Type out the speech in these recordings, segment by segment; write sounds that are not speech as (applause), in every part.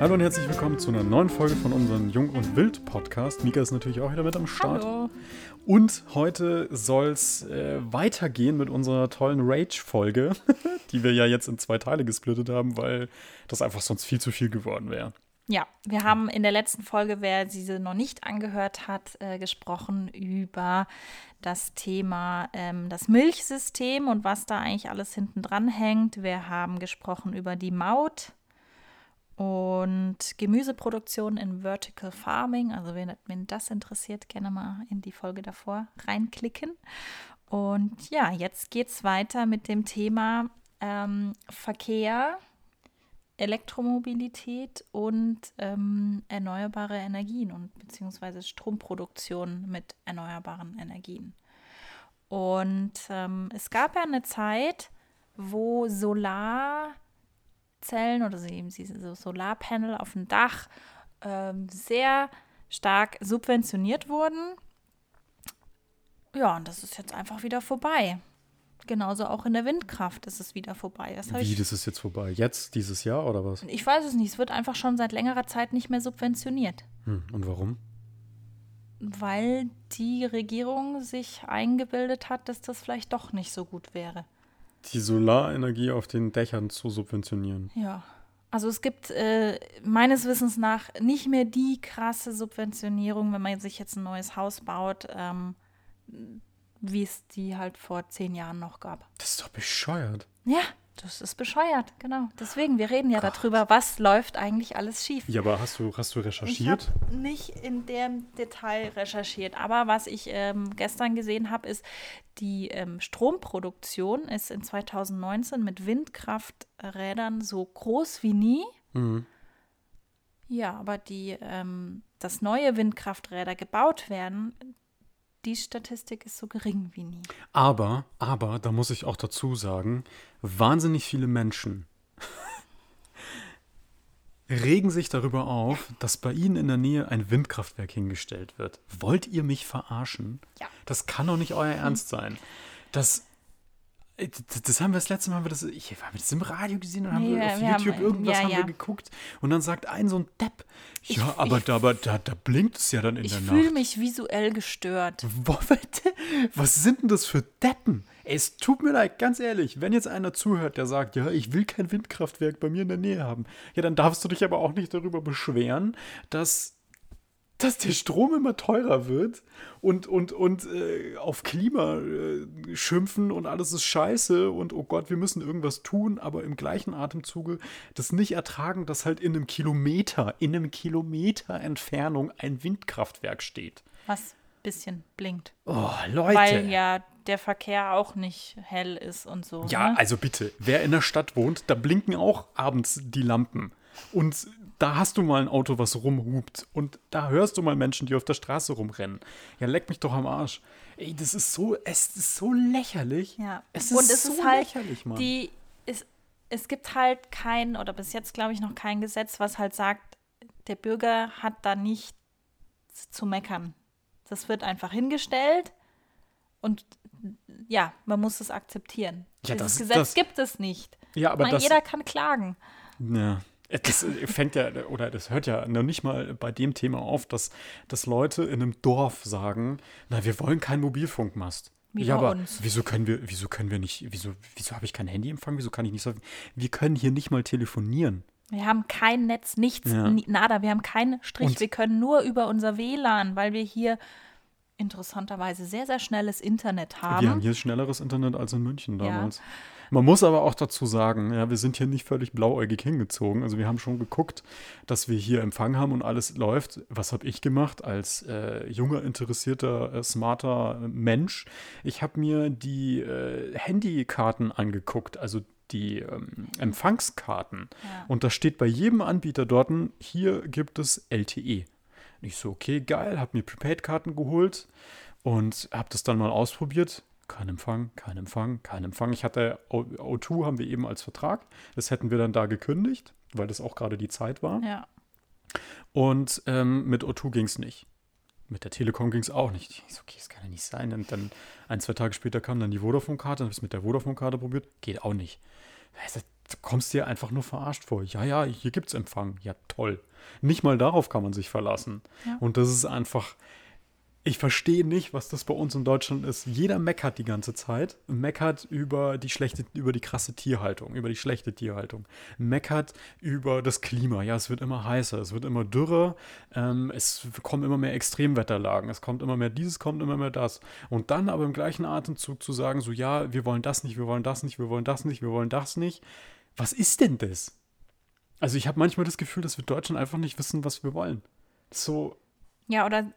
Hallo und herzlich willkommen zu einer neuen Folge von unserem Jung und Wild Podcast. Mika ist natürlich auch wieder mit am Start. Hallo. Und heute soll es äh, weitergehen mit unserer tollen Rage-Folge, (laughs) die wir ja jetzt in zwei Teile gesplittet haben, weil das einfach sonst viel zu viel geworden wäre. Ja, wir haben in der letzten Folge, wer diese noch nicht angehört hat, äh, gesprochen über das Thema ähm, das Milchsystem und was da eigentlich alles hinten dran hängt. Wir haben gesprochen über die Maut und Gemüseproduktion in Vertical Farming. Also wen, wen das interessiert, gerne mal in die Folge davor reinklicken. Und ja, jetzt geht es weiter mit dem Thema ähm, Verkehr Elektromobilität und ähm, erneuerbare Energien und beziehungsweise Stromproduktion mit erneuerbaren Energien. Und ähm, es gab ja eine Zeit, wo Solarzellen oder eben diese Solarpanel auf dem Dach ähm, sehr stark subventioniert wurden. Ja, und das ist jetzt einfach wieder vorbei. Genauso auch in der Windkraft ist es wieder vorbei. Das Wie, das ist jetzt vorbei? Jetzt, dieses Jahr oder was? Ich weiß es nicht. Es wird einfach schon seit längerer Zeit nicht mehr subventioniert. Hm, und warum? Weil die Regierung sich eingebildet hat, dass das vielleicht doch nicht so gut wäre. Die Solarenergie auf den Dächern zu subventionieren. Ja. Also es gibt äh, meines Wissens nach nicht mehr die krasse Subventionierung, wenn man sich jetzt ein neues Haus baut. Ähm, wie es die halt vor zehn Jahren noch gab. Das ist doch bescheuert. Ja, das ist bescheuert, genau. Deswegen, wir reden ja Gott. darüber, was läuft eigentlich alles schief. Ja, aber hast du, hast du recherchiert? Ich nicht in dem Detail recherchiert, aber was ich ähm, gestern gesehen habe, ist, die ähm, Stromproduktion ist in 2019 mit Windkrafträdern so groß wie nie. Mhm. Ja, aber die, ähm, dass neue Windkrafträder gebaut werden, die Statistik ist so gering wie nie. Aber, aber, da muss ich auch dazu sagen, wahnsinnig viele Menschen (laughs) regen sich darüber auf, dass bei Ihnen in der Nähe ein Windkraftwerk hingestellt wird. Wollt ihr mich verarschen? Ja. Das kann doch nicht euer Ernst sein. Das das haben wir das letzte Mal, haben wir das, ich habe das im Radio gesehen und haben ja, wir auf YouTube haben, irgendwas ja, haben wir geguckt und dann sagt ein so ein Depp, ja, ich, aber, ich, da, aber da, da blinkt es ja dann in der Nacht. Ich fühle mich visuell gestört. (laughs) Was sind denn das für Deppen? Es tut mir leid, ganz ehrlich, wenn jetzt einer zuhört, der sagt, ja, ich will kein Windkraftwerk bei mir in der Nähe haben, ja, dann darfst du dich aber auch nicht darüber beschweren, dass dass der Strom immer teurer wird und, und, und äh, auf Klima äh, schimpfen und alles ist scheiße und oh Gott, wir müssen irgendwas tun, aber im gleichen Atemzuge das nicht ertragen, dass halt in einem Kilometer, in einem Kilometer Entfernung ein Windkraftwerk steht. Was bisschen blinkt. Oh, Leute. Weil ja der Verkehr auch nicht hell ist und so. Ja, ne? also bitte, wer in der Stadt wohnt, da blinken auch abends die Lampen. Und da hast du mal ein Auto, was rumhupt. Und da hörst du mal Menschen, die auf der Straße rumrennen. Ja, leck mich doch am Arsch. Ey, das ist so, es ist so lächerlich. Ja. Es ist, und es so ist halt lächerlich, Mann. Die, es, es gibt halt kein, oder bis jetzt glaube ich noch kein Gesetz, was halt sagt, der Bürger hat da nicht zu meckern. Das wird einfach hingestellt und ja, man muss es akzeptieren. Ja, Dieses das, Gesetz das, gibt es nicht. Ja, aber meine, das, jeder kann klagen. Ja, das fängt ja, oder das hört ja noch nicht mal bei dem Thema auf, dass, dass Leute in einem Dorf sagen, na, wir wollen keinen Mobilfunkmast. Wie ja, aber uns. wieso können wir, wieso können wir nicht, wieso, wieso habe ich kein Handyempfang, wieso kann ich nicht so, wir können hier nicht mal telefonieren. Wir haben kein Netz, nichts, ja. nada, wir haben keinen Strich, Und wir können nur über unser WLAN, weil wir hier interessanterweise sehr, sehr schnelles Internet haben. Wir haben hier schnelleres Internet als in München damals. Ja. Man muss aber auch dazu sagen, ja, wir sind hier nicht völlig blauäugig hingezogen. Also wir haben schon geguckt, dass wir hier Empfang haben und alles läuft. Was habe ich gemacht als äh, junger, interessierter, äh, smarter Mensch? Ich habe mir die äh, Handykarten angeguckt, also die ähm, Empfangskarten. Ja. Und da steht bei jedem Anbieter dort, hier gibt es LTE. Und ich so, okay, geil, habe mir Prepaid-Karten geholt und habe das dann mal ausprobiert. Kein Empfang, kein Empfang, kein Empfang. Ich hatte O2 haben wir eben als Vertrag. Das hätten wir dann da gekündigt, weil das auch gerade die Zeit war. Ja. Und ähm, mit O2 ging es nicht. Mit der Telekom ging es auch nicht. Ich so, okay, das kann ja nicht sein. Und dann ein, zwei Tage später kam dann die Vodafone-Karte, dann habe ich es mit der Vodafone-Karte probiert. Geht auch nicht. Du kommst dir einfach nur verarscht vor. Ja, ja, hier gibt es Empfang. Ja, toll. Nicht mal darauf kann man sich verlassen. Ja. Und das ist einfach, ich verstehe nicht, was das bei uns in Deutschland ist. Jeder meckert die ganze Zeit. Meckert über die schlechte, über die krasse Tierhaltung, über die schlechte Tierhaltung. Meckert über das Klima. Ja, es wird immer heißer, es wird immer dürrer, ähm, es kommen immer mehr Extremwetterlagen, es kommt immer mehr dieses, kommt immer mehr das. Und dann aber im gleichen Atemzug zu sagen, so ja, wir wollen das nicht, wir wollen das nicht, wir wollen das nicht, wir wollen das nicht. Was ist denn das? Also ich habe manchmal das Gefühl, dass wir Deutschen einfach nicht wissen, was wir wollen. So. Ja, oder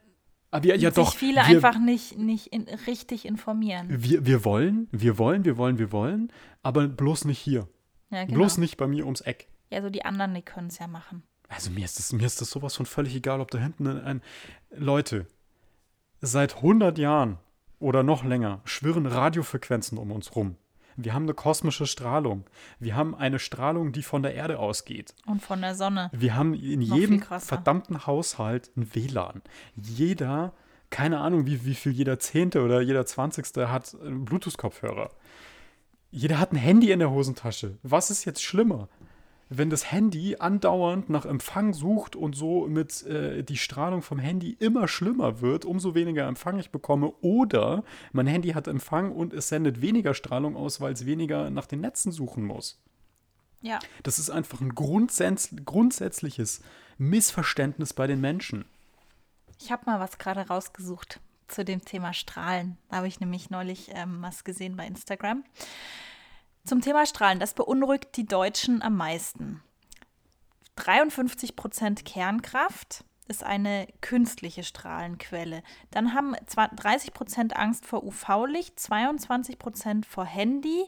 aber ja, ja sich doch. viele wir, einfach nicht, nicht in, richtig informieren. Wir, wir wollen, wir wollen, wir wollen, wir wollen, aber bloß nicht hier. Ja, genau. Bloß nicht bei mir ums Eck. Ja, so die anderen, die können es ja machen. Also mir ist, das, mir ist das sowas von völlig egal, ob da hinten ein, ein Leute, seit 100 Jahren oder noch länger schwirren Radiofrequenzen um uns rum. Wir haben eine kosmische Strahlung. Wir haben eine Strahlung, die von der Erde ausgeht. Und von der Sonne. Wir haben in Noch jedem verdammten Haushalt ein WLAN. Jeder, keine Ahnung, wie, wie viel jeder Zehnte oder jeder Zwanzigste hat einen Bluetooth-Kopfhörer. Jeder hat ein Handy in der Hosentasche. Was ist jetzt schlimmer? Wenn das Handy andauernd nach Empfang sucht und so mit äh, die Strahlung vom Handy immer schlimmer wird, umso weniger Empfang ich bekomme. Oder mein Handy hat Empfang und es sendet weniger Strahlung aus, weil es weniger nach den Netzen suchen muss. Ja. Das ist einfach ein grundsätz grundsätzliches Missverständnis bei den Menschen. Ich habe mal was gerade rausgesucht zu dem Thema Strahlen. Da habe ich nämlich neulich ähm, was gesehen bei Instagram. Zum Thema Strahlen, das beunruhigt die Deutschen am meisten. 53 Prozent Kernkraft ist eine künstliche Strahlenquelle. Dann haben 30 Prozent Angst vor UV-Licht, 22 Prozent vor Handy,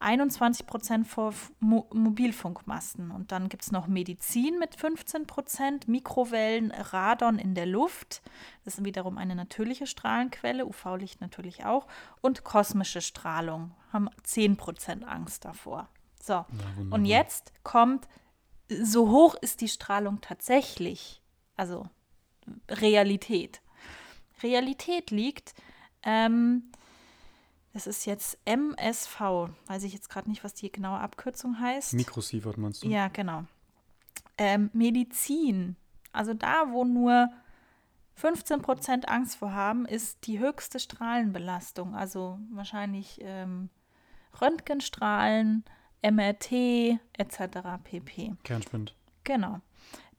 21 Prozent vor Mo Mobilfunkmasten. Und dann gibt es noch Medizin mit 15 Prozent, Mikrowellen, Radon in der Luft. Das ist wiederum eine natürliche Strahlenquelle, UV-Licht natürlich auch. Und kosmische Strahlung haben 10 Prozent Angst davor. So, ja, und jetzt kommt, so hoch ist die Strahlung tatsächlich, also Realität. Realität liegt ähm, es ist jetzt MSV. Weiß ich jetzt gerade nicht, was die genaue Abkürzung heißt. Mikrosievert meinst du? Ja, genau. Ähm, Medizin. Also da, wo nur 15% Angst vor haben, ist die höchste Strahlenbelastung. Also wahrscheinlich ähm, Röntgenstrahlen, MRT etc. pp. Kernspind. Genau.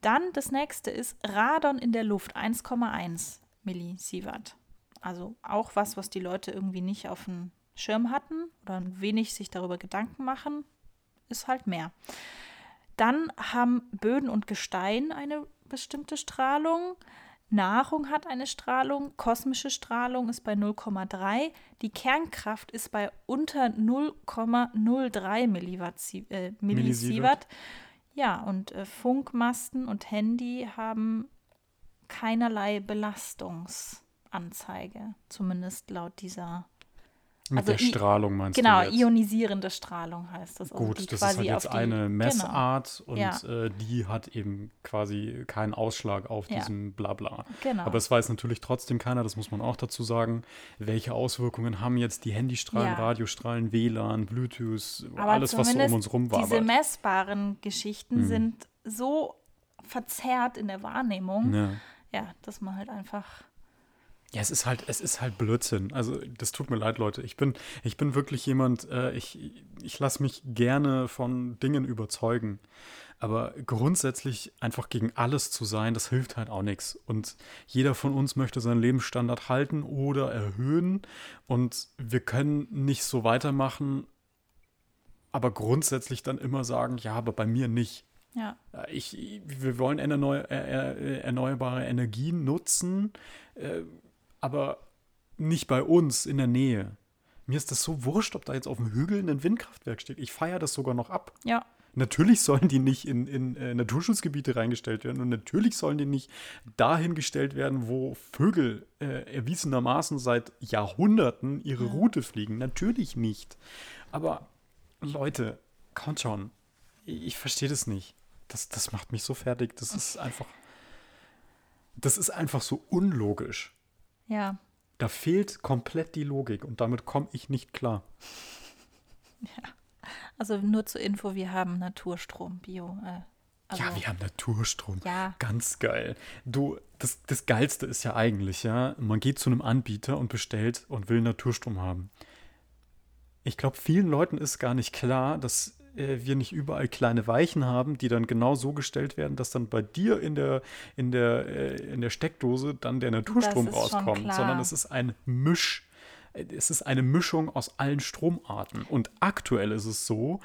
Dann das nächste ist Radon in der Luft, 1,1 Millisievert. Also auch was, was die Leute irgendwie nicht auf dem Schirm hatten oder wenig sich darüber Gedanken machen, ist halt mehr. Dann haben Böden und Gestein eine bestimmte Strahlung. Nahrung hat eine Strahlung, kosmische Strahlung ist bei 0,3, die Kernkraft ist bei unter 0,03 Milliwatt, äh, Millisievert. Ja, und äh, Funkmasten und Handy haben keinerlei Belastungs. Anzeige, zumindest laut dieser. Mit also der Strahlung meinst genau, du? Genau, ionisierende Strahlung heißt das. Also Gut, das ist halt jetzt die, eine genau. Messart genau. und ja. äh, die hat eben quasi keinen Ausschlag auf ja. diesem Blabla. Genau. Aber es weiß natürlich trotzdem keiner, das muss man auch dazu sagen, welche Auswirkungen haben jetzt die Handystrahlen, ja. Radiostrahlen, WLAN, Bluetooth, Aber alles, was so um uns rum war. Diese messbaren Geschichten mhm. sind so verzerrt in der Wahrnehmung, ja, dass man halt einfach ja, es ist halt, es ist halt Blödsinn. Also, das tut mir leid, Leute. Ich bin, ich bin wirklich jemand, äh, ich, ich lasse mich gerne von Dingen überzeugen. Aber grundsätzlich einfach gegen alles zu sein, das hilft halt auch nichts. Und jeder von uns möchte seinen Lebensstandard halten oder erhöhen. Und wir können nicht so weitermachen, aber grundsätzlich dann immer sagen, ja, aber bei mir nicht. Ja. Ich, wir wollen erneuerbare Energien nutzen. Äh, aber nicht bei uns in der Nähe. Mir ist das so wurscht, ob da jetzt auf dem Hügel ein Windkraftwerk steht. Ich feiere das sogar noch ab. Ja. Natürlich sollen die nicht in, in äh, Naturschutzgebiete reingestellt werden und natürlich sollen die nicht dahin gestellt werden, wo Vögel äh, erwiesenermaßen seit Jahrhunderten ihre. Route fliegen. Natürlich nicht. Aber Leute, kommt schon. Ich, ich verstehe das nicht. Das, das macht mich so fertig. Das ist einfach. Das ist einfach so unlogisch. Ja. Da fehlt komplett die Logik und damit komme ich nicht klar. (laughs) Ja. Also nur zur Info, wir haben Naturstrom, Bio. Äh, also, ja, wir haben Naturstrom. Ja. Ganz geil. Du, das, das Geilste ist ja eigentlich, ja, man geht zu einem Anbieter und bestellt und will Naturstrom haben. Ich glaube, vielen Leuten ist gar nicht klar, dass äh, wir nicht überall kleine Weichen haben, die dann genau so gestellt werden, dass dann bei dir in der, in der, äh, in der Steckdose dann der Naturstrom rauskommt, sondern es ist ein Misch. Es ist eine Mischung aus allen Stromarten. Und aktuell ist es so,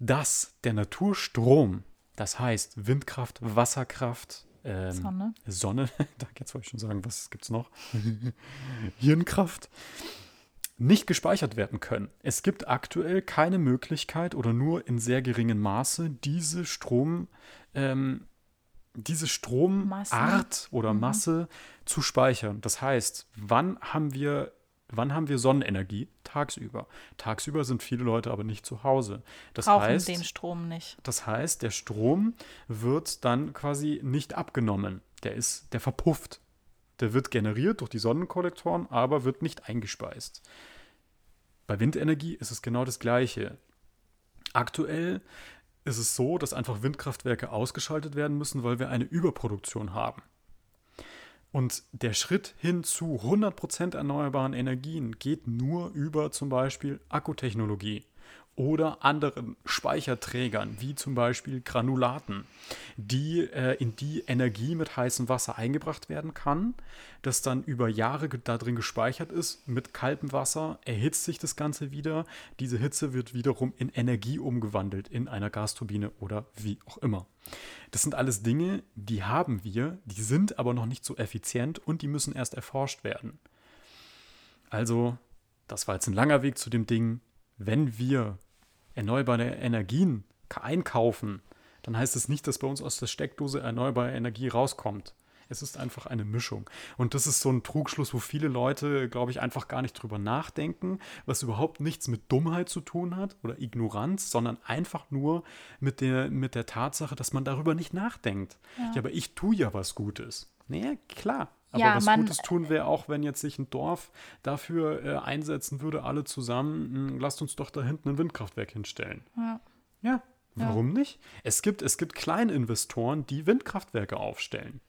dass der Naturstrom, das heißt Windkraft, Wasserkraft, ähm, Sonne. Sonne, (laughs) jetzt wollte ich schon sagen, was gibt es noch? (laughs) Hirnkraft, nicht gespeichert werden können. Es gibt aktuell keine Möglichkeit oder nur in sehr geringem Maße diese Strom, ähm, diese Stromart oder Mhm. Masse zu speichern. Das heißt, wann haben wir Wann haben wir Sonnenenergie? Tagsüber. Tagsüber sind viele Leute aber nicht zu Hause. Das Brauchen heißt, den Strom nicht. das heißt, der Strom wird dann quasi nicht abgenommen. Der ist, der verpufft. Der wird generiert durch die Sonnenkollektoren, aber wird nicht eingespeist. Bei Windenergie ist es genau das Gleiche. Aktuell ist es so, dass einfach Windkraftwerke ausgeschaltet werden müssen, weil wir eine Überproduktion haben. Und der Schritt hin zu 100% erneuerbaren Energien geht nur über zum Beispiel Akkutechnologie oder anderen Speicherträgern, wie zum Beispiel Granulaten, die, äh, in die Energie mit heißem Wasser eingebracht werden kann, das dann über Jahre ge- da drin gespeichert ist. Mit kaltem Wasser erhitzt sich das Ganze wieder. Diese Hitze wird wiederum in Energie umgewandelt in einer Gasturbine oder wie auch immer. Das sind alles Dinge, die haben wir, die sind aber noch nicht so effizient und die müssen erst erforscht werden. Also, das war jetzt ein langer Weg zu dem Ding. Wenn wir erneuerbare Energien ka- einkaufen, dann heißt es nicht, dass bei uns aus der Steckdose erneuerbare Energie rauskommt. Es ist einfach eine Mischung. Und das ist so ein Trugschluss, wo viele Leute, glaube ich, einfach gar nicht drüber nachdenken, was überhaupt nichts mit Dummheit zu tun hat oder Ignoranz, sondern einfach nur mit der, mit der Tatsache, dass man darüber nicht nachdenkt. Ja, aber ich tue ja was Gutes. Naja, klar. Aber Ja, was man- Gutes tun wäre auch, wenn jetzt sich ein Dorf dafür äh, einsetzen würde, alle zusammen, mh, lasst uns doch da hinten ein Windkraftwerk hinstellen. Ja. Ja, warum nicht? Es gibt, es gibt Kleininvestoren, die Windkraftwerke aufstellen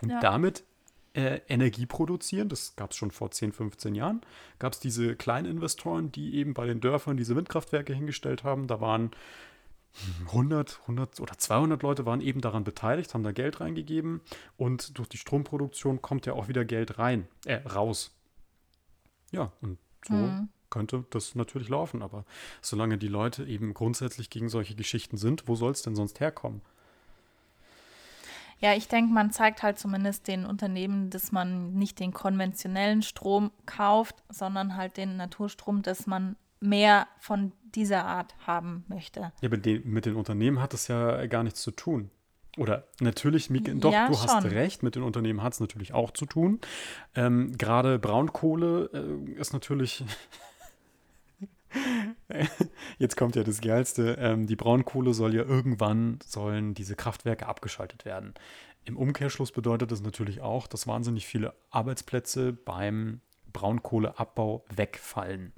und Ja. damit äh, Energie produzieren. Das gab es schon vor 10, 15 Jahren. Gab es diese Kleininvestoren, die eben bei den Dörfern diese Windkraftwerke hingestellt haben. Da waren 100, 100 oder 200 Leute waren eben daran beteiligt, haben da Geld reingegeben und durch die Stromproduktion kommt ja auch wieder Geld rein, äh, raus. Ja, und so Mhm. könnte das natürlich laufen, aber solange die Leute eben grundsätzlich gegen solche Geschichten sind, wo soll es denn sonst herkommen? Ja, ich denke, man zeigt halt zumindest den Unternehmen, dass man nicht den konventionellen Strom kauft, sondern halt den Naturstrom, dass man mehr von dieser Art haben möchte. Ja, mit den, mit den Unternehmen hat es ja gar nichts zu tun. Oder natürlich, doch, Ja, du hast schon. recht, mit den Unternehmen hat es natürlich auch zu tun. Ähm, Gerade Braunkohle äh, ist natürlich. (laughs) Jetzt kommt ja das Geilste. Ähm, die Braunkohle soll ja irgendwann, sollen diese Kraftwerke abgeschaltet werden. Im Umkehrschluss bedeutet das natürlich auch, dass wahnsinnig viele Arbeitsplätze beim Braunkohleabbau wegfallen.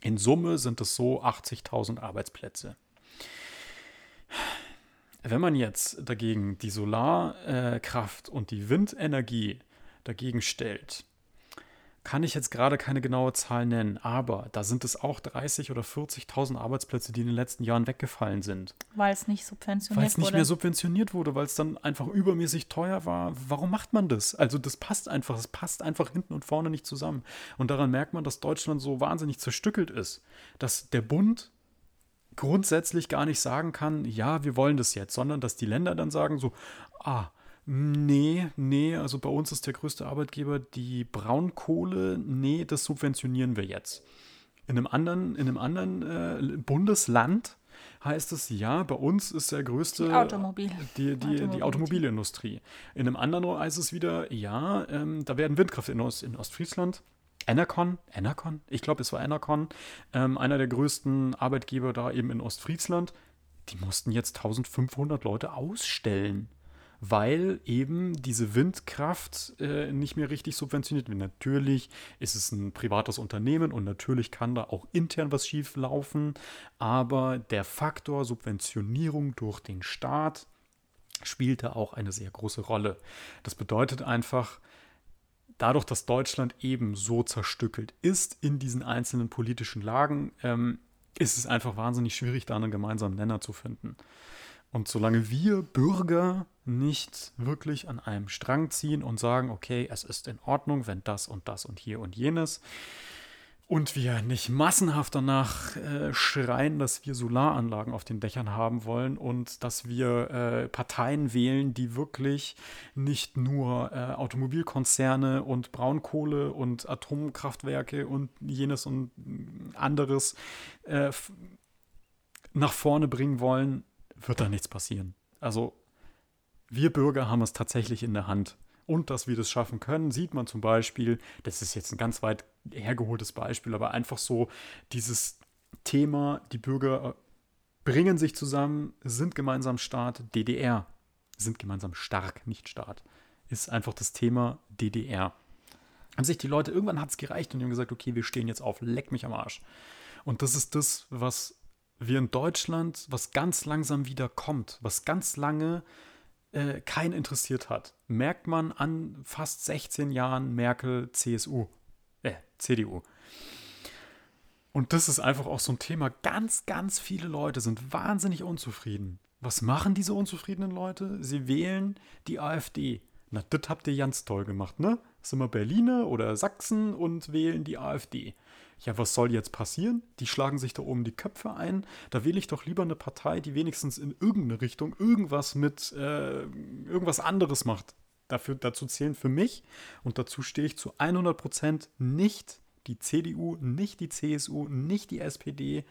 In Summe sind es so 80.000 Arbeitsplätze. Wenn man jetzt dagegen die Solarkraft und die Windenergie dagegen stellt, kann ich jetzt gerade keine genaue Zahl nennen, aber da sind es auch 30.000 oder 40.000 Arbeitsplätze, die in den letzten Jahren weggefallen sind. Weil es nicht subventioniert Weil es nicht wurde. mehr subventioniert wurde, weil es dann einfach übermäßig teuer war. Warum macht man das? Also das passt einfach, es passt einfach hinten und vorne nicht zusammen. Und daran merkt man, dass Deutschland so wahnsinnig zerstückelt ist, dass der Bund grundsätzlich gar nicht sagen kann, ja, wir wollen das jetzt, sondern dass die Länder dann sagen so, ah, nee, nee, also bei uns ist der größte Arbeitgeber die Braunkohle, nee, das subventionieren wir jetzt. In einem anderen, in einem anderen äh, Bundesland heißt es, ja, bei uns ist der größte Die Automobil- die, die, die Automobilität. Automobilindustrie. In einem anderen heißt es wieder, ja, ähm, da werden Windkraft in, Ost, in Ostfriesland. Enercon, Enercon, ich glaube, es war Enercon, ähm, einer der größten Arbeitgeber da eben in Ostfriesland, die mussten jetzt 1500 Leute ausstellen, weil eben diese Windkraft äh, nicht mehr richtig subventioniert wird. Natürlich ist es ein privates Unternehmen und natürlich kann da auch intern was schief laufen, aber der Faktor Subventionierung durch den Staat spielt da auch eine sehr große Rolle. Das bedeutet einfach, dadurch, dass Deutschland eben so zerstückelt ist in diesen einzelnen politischen Lagen, ähm, ist es einfach wahnsinnig schwierig, da einen gemeinsamen Nenner zu finden. Und solange wir Bürger nicht wirklich an einem Strang ziehen und sagen, okay, es ist in Ordnung, wenn das und das und hier und jenes, und wir nicht massenhaft danach äh, schreien, dass wir Solaranlagen auf den Dächern haben wollen und dass wir äh, Parteien wählen, die wirklich nicht nur äh, Automobilkonzerne und Braunkohle und Atomkraftwerke und jenes und anderes äh, nach vorne bringen wollen, wird da nichts passieren. Also wir Bürger haben es tatsächlich in der Hand. Und dass wir das schaffen können, sieht man zum Beispiel, das ist jetzt ein ganz weit hergeholtes Beispiel, aber einfach so dieses Thema, die Bürger bringen sich zusammen, sind gemeinsam Staat, DDR, sind gemeinsam stark, nicht Staat, ist einfach das Thema DDR. Haben sich die Leute, irgendwann hat es gereicht und die haben gesagt, okay, wir stehen jetzt auf, leck mich am Arsch. Und das ist das, was wir in Deutschland, was ganz langsam wieder kommt, was ganz lange äh, keinen interessiert hat, merkt man an fast 16 Jahren Merkel CSU, äh, CDU. Und das ist einfach auch so ein Thema. Ganz, ganz viele Leute sind wahnsinnig unzufrieden. Was machen diese unzufriedenen Leute? Sie wählen die AfD. Na, das habt ihr ganz toll gemacht, ne? Sind wir Berliner oder Sachsen und wählen die AfD ja, was soll jetzt passieren? Die schlagen sich da oben die Köpfe ein. Da wähle ich doch lieber eine Partei, die wenigstens in irgendeine Richtung irgendwas mit, äh, irgendwas anderes macht. Dafür, dazu zählen für mich, und dazu stehe ich zu 100 Prozent, nicht die CDU, nicht die CSU, nicht die SPD.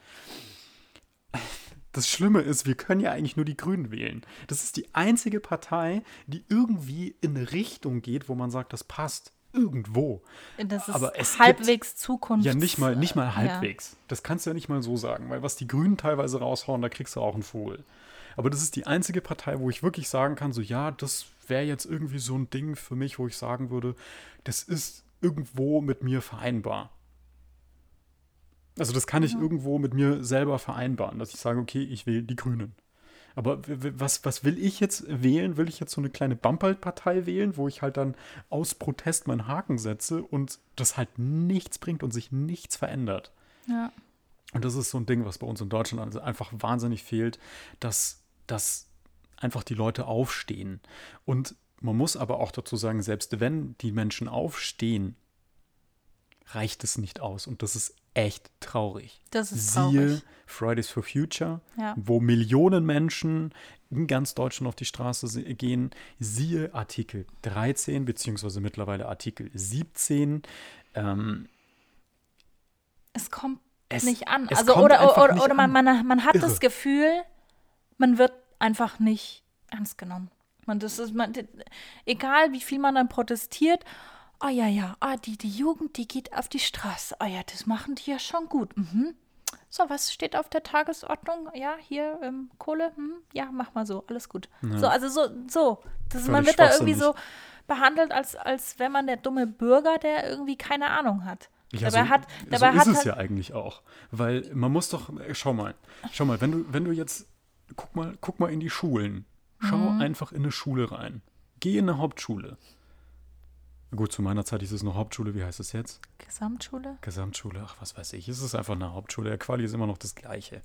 Das Schlimme ist, wir können ja eigentlich nur die Grünen wählen. Das ist die einzige Partei, die irgendwie in eine Richtung geht, wo man sagt, das passt irgendwo. Das ist Aber es halbwegs Zukunft. Ja, nicht mal, nicht mal halbwegs. Ja. Das kannst du ja nicht mal so sagen, weil was die Grünen teilweise raushauen, da kriegst du auch einen Vogel. Aber das ist die einzige Partei, wo ich wirklich sagen kann, so ja, das wäre jetzt irgendwie so ein Ding für mich, wo ich sagen würde, das ist irgendwo mit mir vereinbar. Also das kann ich ja. irgendwo mit mir selber vereinbaren, dass ich sage, okay, ich wähle die Grünen. Aber was, was will ich jetzt wählen? Will ich jetzt so eine kleine Bumperl-Partei wählen, wo ich halt dann aus Protest meinen Haken setze und das halt nichts bringt und sich nichts verändert? Ja. Und das ist so ein Ding, was bei uns in Deutschland also einfach wahnsinnig fehlt, dass, dass einfach die Leute aufstehen. Und man muss aber auch dazu sagen, selbst wenn die Menschen aufstehen, reicht es nicht aus. Und das ist echt traurig. Das ist Siehe traurig. Fridays for Future, ja. wo Millionen Menschen in ganz Deutschland auf die Straße gehen. Siehe Artikel 13, beziehungsweise mittlerweile Artikel 17. Ähm, es kommt es, nicht an. Also, oder, oder, oder man, man, man hat Irre. das Gefühl, man wird einfach nicht ernst genommen. Man, das ist, man, egal wie viel man dann protestiert Ah ja, ja, ah, die, die Jugend, die geht auf die Straße. Ah ja, das machen die ja schon gut. Mhm. So, was steht auf der Tagesordnung? Ja, hier ähm, Kohle. Hm, ja, mach mal so, alles gut. Ja. So, also so, so. Das, man wird da irgendwie so behandelt, als, als wenn man der dumme Bürger, der irgendwie keine Ahnung hat. Ja, dabei so, hat, dabei so ist hat es halt ja eigentlich auch. Weil man muss doch, äh, schau mal, schau mal, wenn du, wenn du jetzt, guck mal, guck mal in die Schulen. Schau mhm. einfach in eine Schule rein. Geh in eine Hauptschule. Gut, zu meiner Zeit hieß es noch Hauptschule. Wie heißt es jetzt? Gesamtschule? Gesamtschule, ach, was weiß ich. Es ist einfach eine Hauptschule. Der Quali ist immer noch das Gleiche.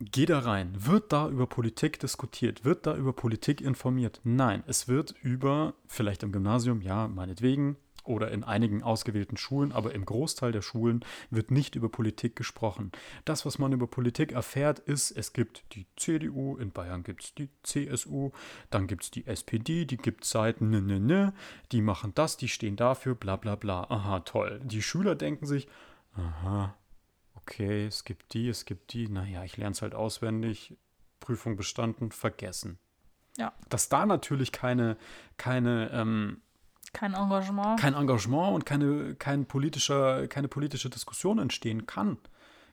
Geh da rein. Wird da über Politik diskutiert? Wird da über Politik informiert? Nein, es wird über, vielleicht im Gymnasium, ja, meinetwegen, oder in einigen ausgewählten Schulen, aber im Großteil der Schulen wird nicht über Politik gesprochen. Das, was man über Politik erfährt, ist, es gibt die CDU, in Bayern gibt es die CSU, dann gibt es die SPD, die gibt seit ne, ne, ne, die machen das, die stehen dafür, bla bla bla. Aha, toll. Die Schüler denken sich, aha, okay, es gibt die, es gibt die, naja, ich lerne es halt auswendig, Prüfung bestanden, vergessen. Ja. Dass da natürlich keine, keine, ähm, kein Engagement. Kein Engagement und keine, kein politischer, keine politische Diskussion entstehen kann,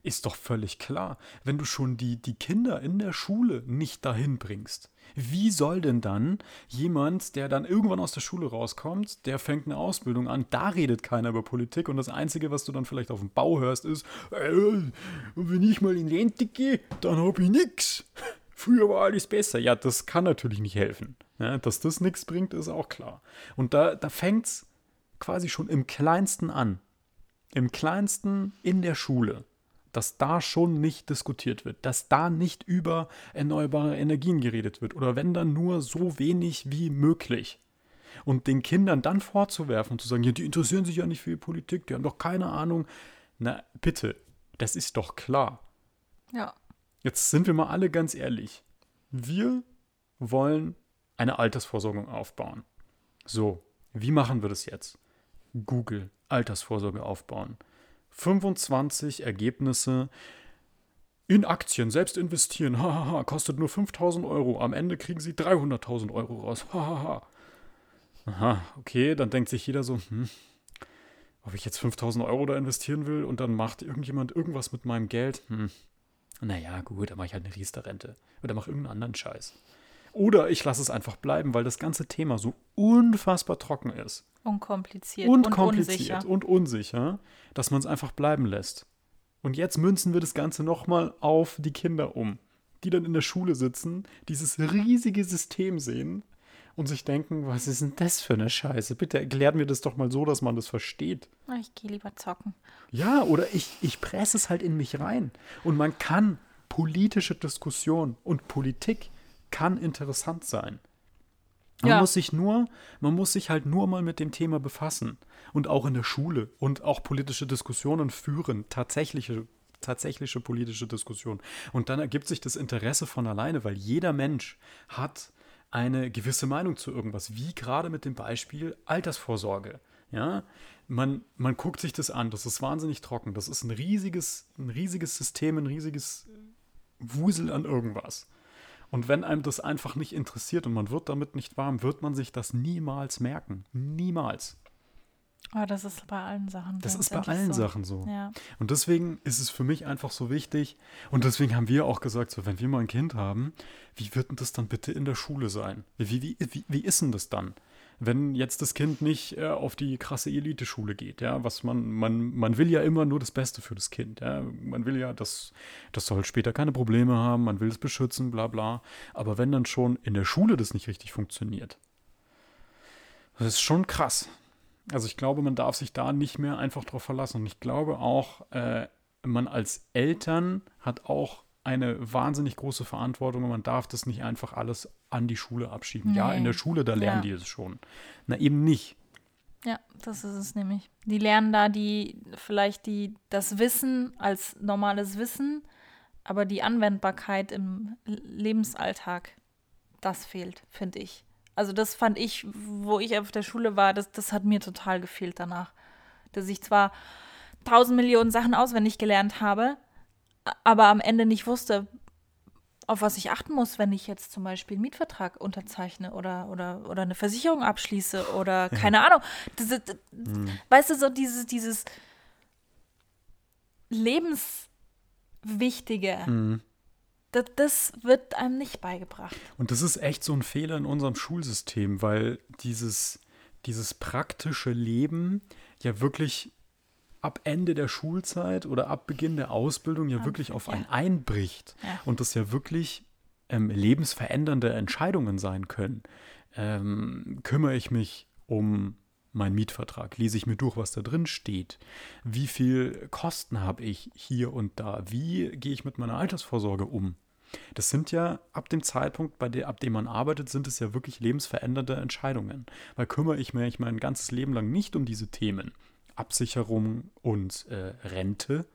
ist doch völlig klar. Wenn du schon die, die Kinder in der Schule nicht dahin bringst, wie soll denn dann jemand, der dann irgendwann aus der Schule rauskommt, der fängt eine Ausbildung an, da redet keiner über Politik und das Einzige, was du dann vielleicht auf dem Bau hörst, ist, äh, wenn ich mal in Rente gehe, dann habe ich nichts. (laughs) Früher war alles besser. Ja, das kann natürlich nicht helfen. Ja, dass das nichts bringt, ist auch klar. Und da, da fängt es quasi schon im kleinsten an. Im kleinsten in der Schule dass da schon nicht diskutiert wird, dass da nicht über erneuerbare Energien geredet wird oder wenn dann nur so wenig wie möglich. Und den Kindern dann vorzuwerfen und zu sagen, ja, die interessieren sich ja nicht für die Politik, die haben doch keine Ahnung. Na, bitte, das ist doch klar. Ja. Jetzt sind wir mal alle ganz ehrlich. Wir wollen eine Altersvorsorge aufbauen. So, wie machen wir das jetzt? Google, Altersvorsorge aufbauen. 25 Ergebnisse in Aktien selbst investieren. Hahaha, kostet nur 5000 Euro. Am Ende kriegen sie 300.000 Euro raus. Hahaha. Aha, okay, dann denkt sich jeder so, hm, ob ich jetzt 5000 Euro da investieren will und dann macht irgendjemand irgendwas mit meinem Geld. Hm. Naja, gut, dann mache ich halt eine Riester-Rente. Oder mache irgendeinen anderen Scheiß. Oder ich lasse es einfach bleiben, weil das ganze Thema so unfassbar trocken ist. Unkompliziert und, und kompliziert unsicher. und unsicher, dass man es einfach bleiben lässt. Und jetzt münzen wir das Ganze nochmal auf die Kinder um, die dann in der Schule sitzen, dieses riesige System sehen und sich denken, was ist denn das für eine Scheiße? Bitte erklärt mir das doch mal so, dass man das versteht. Ich gehe lieber zocken. Ja, oder ich, ich presse es halt in mich rein. Und man kann politische Diskussion und Politik kann interessant sein. Man ja. muss sich nur, man muss sich halt nur mal mit dem Thema befassen und auch in der Schule und auch politische Diskussionen führen, tatsächliche tatsächliche politische Diskussion. Und dann ergibt sich das Interesse von alleine, weil jeder Mensch hat eine gewisse Meinung zu irgendwas, wie gerade mit dem Beispiel Altersvorsorge. Ja, man, man guckt sich das an, das ist wahnsinnig trocken, das ist ein riesiges, ein riesiges System, ein riesiges Wusel an irgendwas. Und wenn einem das einfach nicht interessiert und man wird damit nicht warm, wird man sich das niemals merken. Niemals. Aber das ist bei allen Sachen. Das ist bei allen so. Sachen so. Ja. Und deswegen ist es für mich einfach so wichtig. Und deswegen haben wir auch gesagt, so, wenn wir mal ein Kind haben, wie wird denn das dann bitte in der Schule sein? Wie, wie, wie, wie ist denn das dann? Wenn jetzt das Kind nicht äh, auf die krasse Eliteschule geht, ja, was man, man, man will ja immer nur das Beste für das Kind, ja, man will ja, dass das soll später keine Probleme haben, man will es beschützen, bla bla, aber wenn dann schon in der Schule das nicht richtig funktioniert, das ist schon krass. Also ich glaube, man darf sich da nicht mehr einfach drauf verlassen. Und ich glaube auch, äh, man als Eltern hat auch eine wahnsinnig große Verantwortung und man darf das nicht einfach alles an die Schule abschieben. Nee. Ja, in der Schule, da lernen ja. die es schon. Na, eben nicht. Ja, das ist es nämlich. Die lernen da die vielleicht die das Wissen als normales Wissen, aber die Anwendbarkeit im Lebensalltag, das fehlt, finde ich. Also das fand ich, wo ich auf der Schule war, das, das hat mir total gefehlt danach. Dass ich zwar tausend Millionen Sachen auswendig gelernt habe, aber am Ende nicht wusste, auf was ich achten muss, wenn ich jetzt zum Beispiel einen Mietvertrag unterzeichne oder, oder, oder eine Versicherung abschließe oder (laughs) keine Ahnung. Das, das, hm. Weißt du, so dieses, dieses Lebenswichtige, hm. das, das wird einem nicht beigebracht. Und das ist echt so ein Fehler in unserem Schulsystem, weil dieses, dieses praktische Leben ja wirklich ab Ende der Schulzeit oder ab Beginn der Ausbildung ja wirklich auf einen einbricht und das ja wirklich ähm, lebensverändernde Entscheidungen sein können. Ähm, kümmere ich mich um meinen Mietvertrag? Lese ich mir durch, was da drin steht? Wie viel Kosten habe ich hier und da? Wie gehe ich mit meiner Altersvorsorge um? Das sind ja ab dem Zeitpunkt, bei der, ab dem man arbeitet, sind es ja wirklich lebensverändernde Entscheidungen. Weil kümmere ich mich mein ganzes Leben lang nicht um diese Themen, Absicherung und äh, Rente,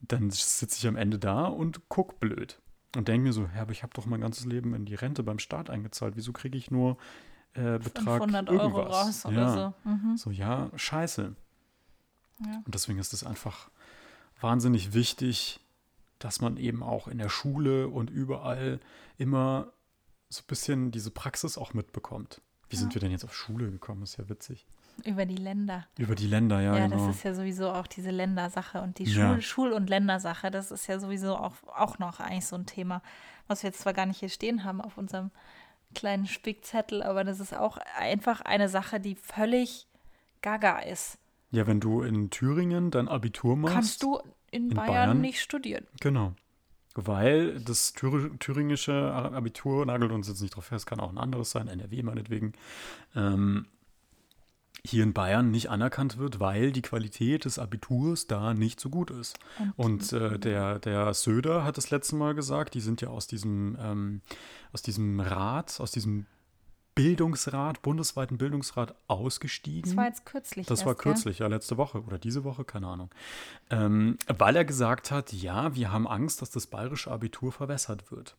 dann sitze ich am Ende da und guck blöd. Und denke mir so, ja, aber ich habe doch mein ganzes Leben in die Rente beim Staat eingezahlt. Wieso kriege ich nur äh, Betrag 500 irgendwas? Euro raus oder ja. so. Mhm. So, ja, scheiße. Ja. Und deswegen ist es einfach wahnsinnig wichtig, dass man eben auch in der Schule und überall immer so ein bisschen diese Praxis auch mitbekommt. Wie ja. sind wir denn jetzt auf Schule gekommen? Ist ja witzig. Über die Länder. Über die Länder, ja, Ja, genau. das ist ja sowieso auch diese Ländersache und die Ja. Schul-, Schul und Ländersache, das ist ja sowieso auch, auch noch eigentlich so ein Thema, was wir jetzt zwar gar nicht hier stehen haben auf unserem kleinen Spickzettel, aber das ist auch einfach eine Sache, die völlig gaga ist. ja, wenn du in Thüringen dein Abitur machst. Kannst du in, in Bayern, Bayern? nicht studieren. Genau. Weil das Thüri- thüringische Abitur nagelt uns jetzt nicht drauf fest, kann auch ein anderes sein, NRW meinetwegen, ähm, hier in Bayern nicht anerkannt wird, weil die Qualität des Abiturs da nicht so gut ist. Und äh, der, der Söder hat das letzte Mal gesagt, die sind ja aus diesem, ähm, aus diesem Rat, aus diesem Bildungsrat, bundesweiten Bildungsrat ausgestiegen. Das war jetzt kürzlich. Das erst, war kürzlich, ja, letzte Woche oder diese Woche, keine Ahnung. Ähm, weil er gesagt hat, ja, wir haben Angst, dass das bayerische Abitur verwässert wird.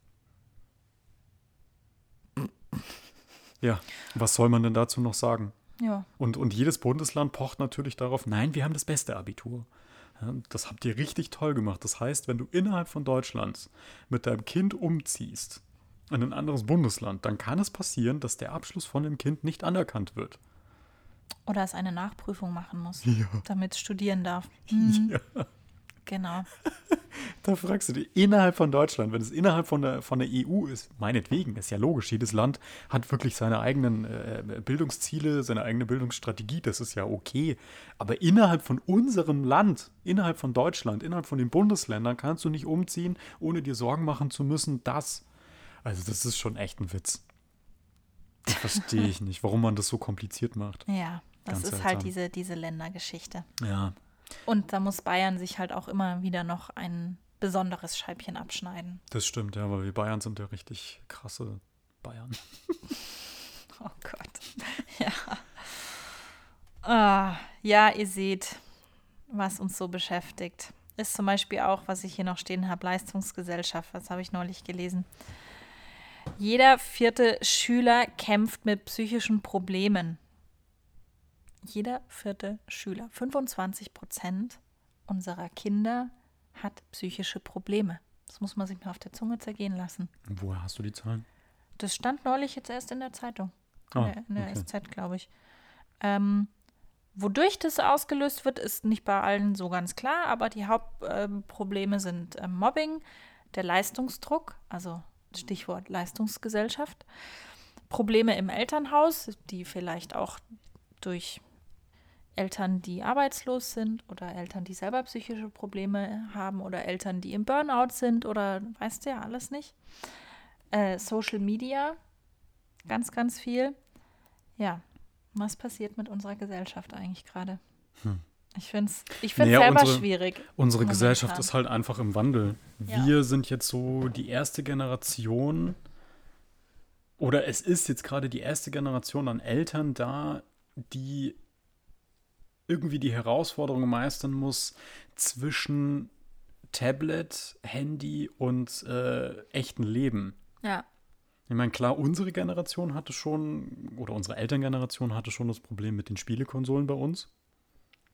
Ja, was soll man denn dazu noch sagen? Ja. Und, und jedes Bundesland pocht natürlich darauf, nein, wir haben das beste Abitur. Das habt ihr richtig toll gemacht. Das heißt, wenn du innerhalb von Deutschland mit deinem Kind umziehst in ein anderes Bundesland, dann kann es passieren, dass der Abschluss von dem Kind nicht anerkannt wird. Oder es eine Nachprüfung machen muss, (laughs) Ja. damit es studieren darf. Mhm, (laughs) Ja. Genau. (laughs) Da fragst du dich, innerhalb von Deutschland, wenn es innerhalb von der, von der EU ist, meinetwegen, ist ja logisch, jedes Land hat wirklich seine eigenen äh, Bildungsziele, seine eigene Bildungsstrategie, das ist ja okay. Aber innerhalb von unserem Land, innerhalb von Deutschland, innerhalb von den Bundesländern kannst du nicht umziehen, ohne dir Sorgen machen zu müssen, dass. Also, das ist schon echt ein Witz. Das verstehe ich (laughs) nicht, warum man das so kompliziert macht. Ja, das Ganz ist seltsam. halt diese, diese Ländergeschichte. Ja, Und da muss Bayern sich halt auch immer wieder noch ein besonderes Scheibchen abschneiden. das stimmt, ja, weil wir Bayern sind ja richtig krasse Bayern. (laughs) Oh Gott. (laughs) Ja. Ah, ja, ihr seht, was uns so beschäftigt. Ist zum Beispiel auch, was ich hier noch stehen habe, Leistungsgesellschaft. Was habe ich neulich gelesen? Jeder vierte Schüler kämpft mit psychischen Problemen. Jeder vierte Schüler. 25 Prozent unserer Kinder hat psychische Probleme. Das muss man sich mal auf der Zunge zergehen lassen. Woher hast du die Zahlen? Das stand neulich jetzt erst in der Zeitung. In Ah, der, in der okay. SZ, glaube ich. Ähm, wodurch das ausgelöst wird, ist nicht bei allen so ganz klar, aber die Hauptprobleme sind ähm, Mobbing, der Leistungsdruck, also Stichwort Leistungsgesellschaft, Probleme im Elternhaus, die vielleicht auch durch Eltern, die arbeitslos sind oder Eltern, die selber psychische Probleme haben oder Eltern, die im Burnout sind oder weißt du ja alles nicht. Äh, Social Media, ganz, ganz viel. Ja, was passiert mit unserer Gesellschaft eigentlich gerade? Ich finde es ich find's Naja, selber unsere- schwierig. Unsere momentan. Gesellschaft ist halt einfach im Wandel. Ja. Wir sind jetzt so die erste Generation, oder es ist jetzt gerade die erste Generation an Eltern da, die irgendwie die Herausforderung meistern muss zwischen Tablet, Handy und äh, echten Leben. Ja, Ich meine, klar, unsere Generation hatte schon, oder unsere Elterngeneration hatte schon das Problem mit den Spielekonsolen bei uns.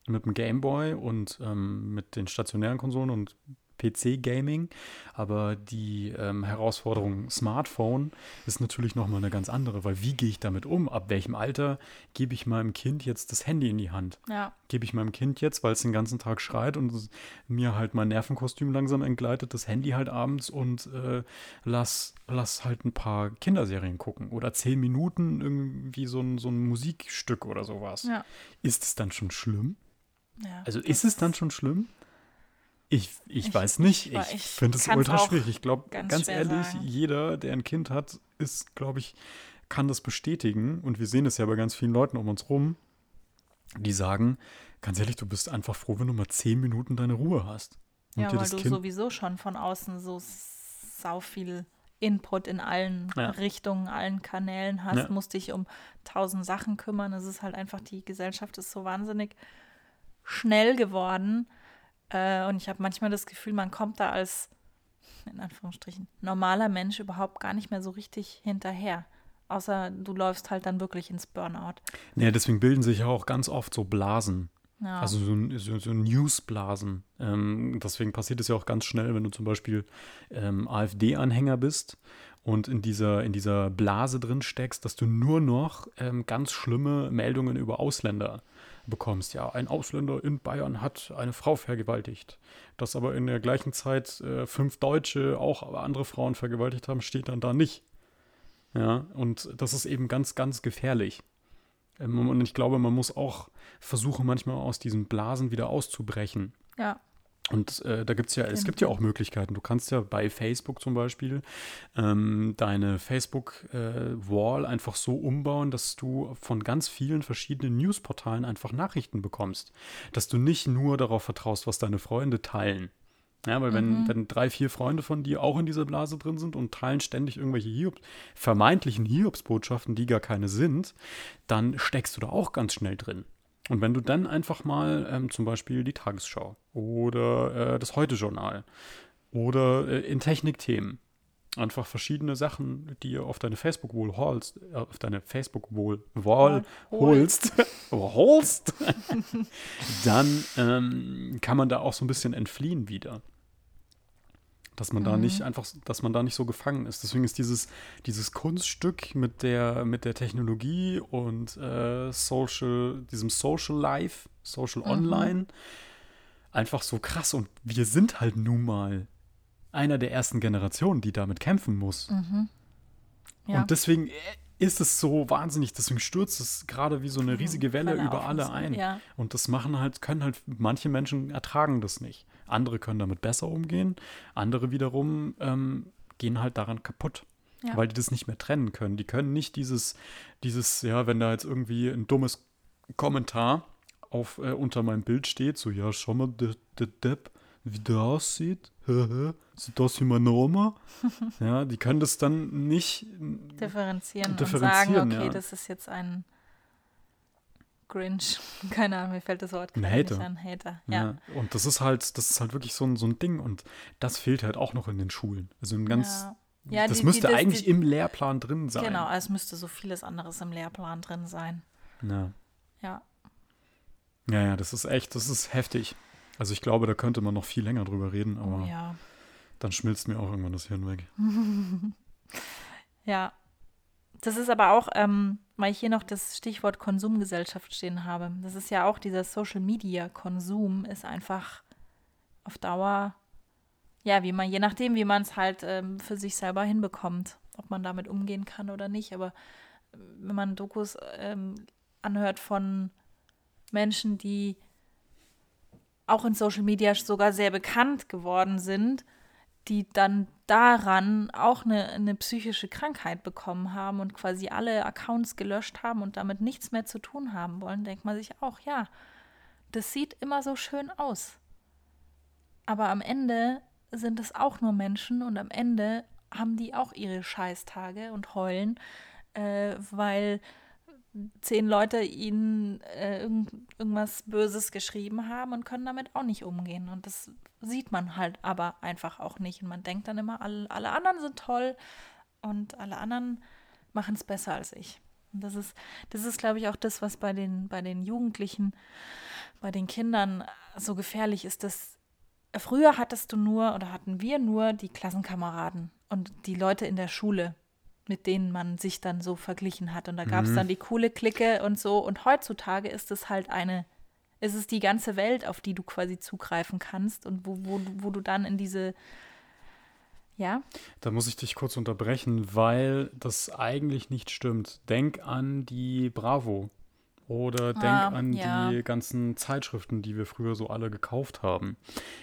Mit dem Gameboy und ähm, mit den stationären Konsolen und PC-Gaming. Aber die ähm, Herausforderung Smartphone ist natürlich nochmal eine ganz andere, weil wie gehe ich damit um? Ab welchem Alter gebe ich meinem Kind jetzt das Handy in die Hand? ja, Gebe ich meinem Kind jetzt, weil es den ganzen Tag schreit und mir halt mein Nervenkostüm langsam entgleitet, das Handy halt abends und äh, lass, lass halt ein paar Kinderserien gucken oder zehn Minuten irgendwie so ein, so ein Musikstück oder sowas. ja. Ist es dann schon schlimm? ja. Also ist es dann schon schlimm? Ich, ich, Ich- weiß nicht. ich Ich, finde es ultra schwierig. Ich glaube, ganz ganz, ehrlich, sagen. jeder, der ein Kind hat, ist, glaube ich, kann das bestätigen. Und wir sehen es ja bei ganz vielen Leuten um uns rum, die sagen, ganz ehrlich, du bist einfach froh, wenn du mal zehn Minuten deine Ruhe hast. Und Ja, dir weil du Kind. sowieso schon von außen so sau viel Input in allen Ja. Richtungen, allen Kanälen hast, Ja. musst dich um tausend Sachen kümmern. Es ist halt einfach, die Gesellschaft ist so wahnsinnig schnell geworden. Äh, und ich habe manchmal das Gefühl, man kommt da als, in Anführungsstrichen, normaler Mensch überhaupt gar nicht mehr so richtig hinterher. Außer du läufst halt dann wirklich ins Burnout. Nee, deswegen bilden sich ja auch ganz oft so Blasen. Ja. Also so, so, so Newsblasen. Ähm, deswegen passiert es ja auch ganz schnell, wenn du zum Beispiel ähm, AfD-Anhänger bist und in dieser, in dieser Blase drin steckst, dass du nur noch ähm, ganz schlimme Meldungen über Ausländer bekommst. Ja, ein Ausländer in Bayern hat eine Frau vergewaltigt. Dass aber in der gleichen Zeit äh, fünf Deutsche auch andere Frauen vergewaltigt haben, steht dann da nicht. Ja, und das ist eben ganz, ganz gefährlich. Ähm, und ich glaube, man muss auch versuchen, manchmal aus diesen Blasen wieder auszubrechen. Ja. Und äh, da gibt es ja, es gibt ja auch Möglichkeiten. Du kannst ja bei Facebook zum Beispiel ähm, deine Facebook-Wall äh, einfach so umbauen, dass du von ganz vielen verschiedenen Newsportalen einfach Nachrichten bekommst. Dass du nicht nur darauf vertraust, was deine Freunde teilen. Ja, weil wenn, mhm. wenn drei, vier Freunde von dir auch in dieser Blase drin sind und teilen ständig irgendwelche Hiobs, vermeintlichen Hiobsbotschaften, die gar keine sind, dann steckst du da auch ganz schnell drin. Und wenn du dann einfach mal ähm, zum Beispiel die Tagesschau oder äh, das Heute-Journal oder äh, in Technikthemen einfach verschiedene Sachen, die ihr auf deine Facebook-Wall holst, äh, auf deine Facebook-Wall Wall holst, (laughs) holst, (laughs) dann ähm, kann man da auch so ein bisschen entfliehen wieder. Dass man mhm. da nicht einfach, dass man da nicht so gefangen ist. Deswegen ist dieses, dieses Kunststück mit der, mit der Technologie und äh, Social, diesem Social Life, Social mhm. Online, einfach so krass. Und wir sind halt nun mal einer der ersten Generationen, die damit kämpfen muss. Mhm. Ja. Und deswegen äh, ist es so wahnsinnig, deswegen stürzt es gerade wie so eine riesige Welle Welle über alle ein. Ja. Und das machen halt, können halt, manche Menschen ertragen das nicht. Andere können damit besser umgehen, andere wiederum ähm, gehen halt daran kaputt. Ja. Weil die das nicht mehr trennen können. Die können nicht dieses, dieses, ja, wenn da jetzt irgendwie ein dummes Kommentar auf, äh, unter meinem Bild steht, so, ja, schau mal, der, der Depp, wie der aussieht. Sieht aus wie meine Oma. (laughs) ja, die können das dann nicht differenzieren, differenzieren und sagen, okay, ja. das ist jetzt ein Grinch. (laughs) Keine Ahnung, mir fällt das Wort ein Hater. nicht an. Hater. Ja. ja. Und das ist halt, das ist halt wirklich so ein, so ein Ding und das fehlt halt auch noch in den Schulen. Also ein ganz. Ja. Ja, das die, müsste die, das, eigentlich die, im Lehrplan drin sein. Genau, es müsste so vieles anderes im Lehrplan drin sein. Ja. Ja. Ja, ja, das ist echt, das ist heftig. Also ich glaube, da könnte man noch viel länger drüber reden, oh aber ja. dann schmilzt mir auch irgendwann das Hirn weg. (laughs) ja. Das ist aber auch, ähm, weil ich hier noch das Stichwort Konsumgesellschaft stehen habe. Das ist ja auch dieser Social Media Konsum ist einfach auf Dauer, ja, wie man, je nachdem, wie man es halt ähm, für sich selber hinbekommt, ob man damit umgehen kann oder nicht. Aber äh, wenn man Dokus ähm, anhört von Menschen, die auch in Social Media sogar sehr bekannt geworden sind, die dann daran auch eine, eine psychische Krankheit bekommen haben und quasi alle Accounts gelöscht haben und damit nichts mehr zu tun haben wollen, denkt man sich auch, ja, das sieht immer so schön aus. Aber am Ende sind es auch nur Menschen und am Ende haben die auch ihre Scheißtage und heulen, äh, weil zehn Leute ihnen äh, irgend, irgendwas Böses geschrieben haben und können damit auch nicht umgehen. Und das sieht man halt aber einfach auch nicht. Und man denkt dann immer, alle, alle anderen sind toll und alle anderen machen es besser als ich. Und das ist, das ist, glaube ich, auch das, was bei den, bei den Jugendlichen, bei den Kindern so gefährlich ist, dass früher hattest du nur oder hatten wir nur die Klassenkameraden und die Leute in der Schule mit denen man sich dann so verglichen hat. Und da gab es mhm. dann die coole Clique und so. Und heutzutage ist es halt eine, ist es die ganze Welt, auf die du quasi zugreifen kannst und wo, wo, wo du dann in diese, ja? Da muss ich dich kurz unterbrechen, weil das eigentlich nicht stimmt. Denk an die Bravo. Oder denk ah, an ja. die ganzen Zeitschriften, die wir früher so alle gekauft haben,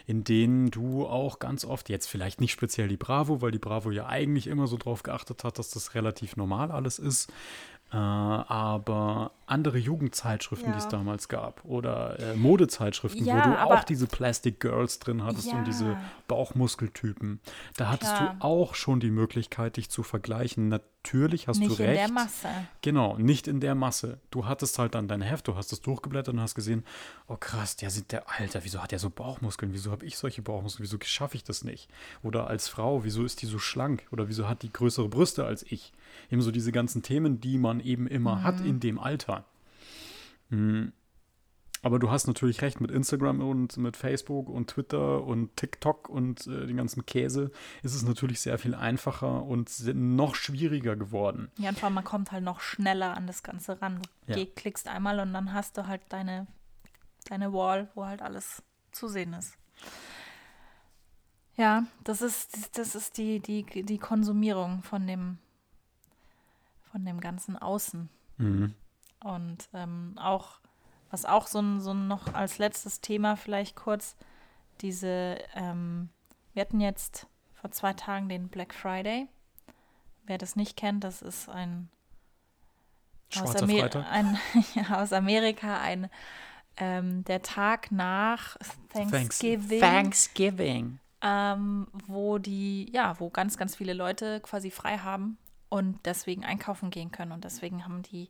in denen du auch ganz oft, jetzt vielleicht nicht speziell die Bravo, weil die Bravo ja eigentlich immer so drauf geachtet hat, dass das relativ normal alles ist, äh, aber andere Jugendzeitschriften, ja. die es damals gab oder äh, Modezeitschriften, ja, wo du auch diese Plastic Girls drin hattest ja. und diese Bauchmuskeltypen. Da hattest Klar. du auch schon die Möglichkeit, dich zu vergleichen. Natürlich hast nicht du recht. Nicht in der Masse. Genau, nicht in der Masse. Du hattest halt dann dein Heft, du hast es durchgeblättert und hast gesehen, oh krass, der sieht der Alter, wieso hat der so Bauchmuskeln? Wieso habe ich solche Bauchmuskeln? Wieso schaffe ich das nicht? Oder als Frau, wieso ist die so schlank? Oder wieso hat die größere Brüste als ich? Eben so diese ganzen Themen, die man eben immer mhm. hat in dem Alter. Mhm. Aber du hast natürlich recht, mit Instagram und mit Facebook und Twitter und TikTok und äh, den ganzen Käse ist es natürlich sehr viel einfacher und noch schwieriger geworden. Ja, und vor allem man kommt halt noch schneller an das Ganze ran. Du ja. klickst einmal und dann hast du halt deine, deine Wall, wo halt alles zu sehen ist. Ja, das ist, das ist die, die, die Konsumierung von dem, von dem ganzen Außen. Mhm. Und ähm, auch was auch so ein, so ein noch als letztes Thema vielleicht kurz, diese, ähm, wir hatten jetzt vor zwei Tagen den Black Friday. Wer das nicht kennt, das ist ein aus, Amer ein, (laughs) ja, aus, Amerika ein ähm, der Tag nach Thanksgiving. Thanksgiving. Ähm, wo die, ja, wo ganz, ganz viele Leute quasi frei haben und deswegen einkaufen gehen können. Und deswegen haben die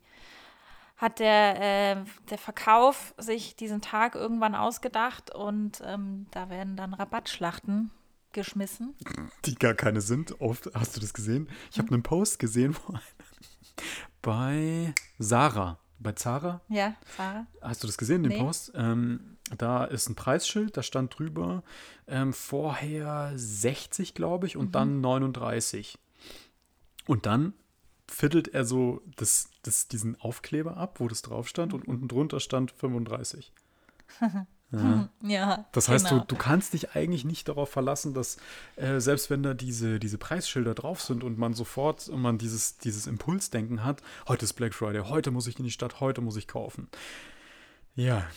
hat der, äh, der Verkauf sich diesen Tag irgendwann ausgedacht und ähm, da werden dann Rabattschlachten geschmissen. Die gar keine sind. Oft hast du das gesehen? Ich habe einen Post gesehen (laughs) bei Sarah. Bei Zara? Ja, Zara. Hast du das gesehen, den nee. Post? Ähm, da ist ein Preisschild, da stand drüber ähm, vorher 60, glaube ich, und mhm. dann 39. Und dann fiddelt er so das, das, diesen Aufkleber ab, wo das drauf stand, und unten drunter stand 35. Ja. (laughs) ja. das heißt, genau. du, du kannst dich eigentlich nicht darauf verlassen, dass äh, selbst wenn da diese, diese Preisschilder drauf sind und man sofort und man dieses, dieses Impulsdenken hat, heute ist Black Friday, heute muss ich in die Stadt, heute muss ich kaufen. Ja,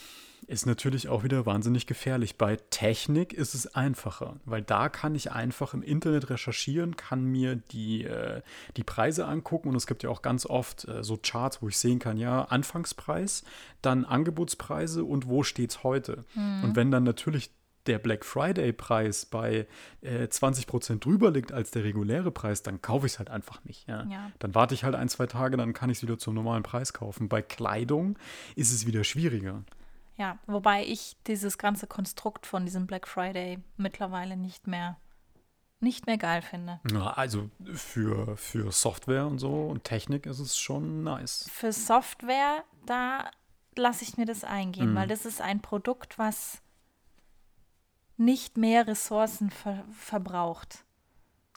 ist natürlich auch wieder wahnsinnig gefährlich. Bei Technik ist es einfacher, weil da kann ich einfach im Internet recherchieren, kann mir die, äh, die Preise angucken und es gibt ja auch ganz oft äh, so Charts, wo ich sehen kann, ja, Anfangspreis, dann Angebotspreise und wo steht es heute. Mhm. Und wenn dann natürlich der Black Friday-Preis bei äh, 20% drüber liegt als der reguläre Preis, dann kaufe ich es halt einfach nicht. Ja? Ja. Dann warte ich halt ein, zwei Tage, dann kann ich es wieder zum normalen Preis kaufen. Bei Kleidung ist es wieder schwieriger. Ja, wobei ich dieses ganze Konstrukt von diesem Black Friday mittlerweile nicht mehr nicht mehr geil finde. Ja, also für, für Software und so und Technik ist es schon nice. Für Software, da lasse ich mir das eingehen, mhm. weil das ist ein Produkt, was nicht mehr Ressourcen ver verbraucht.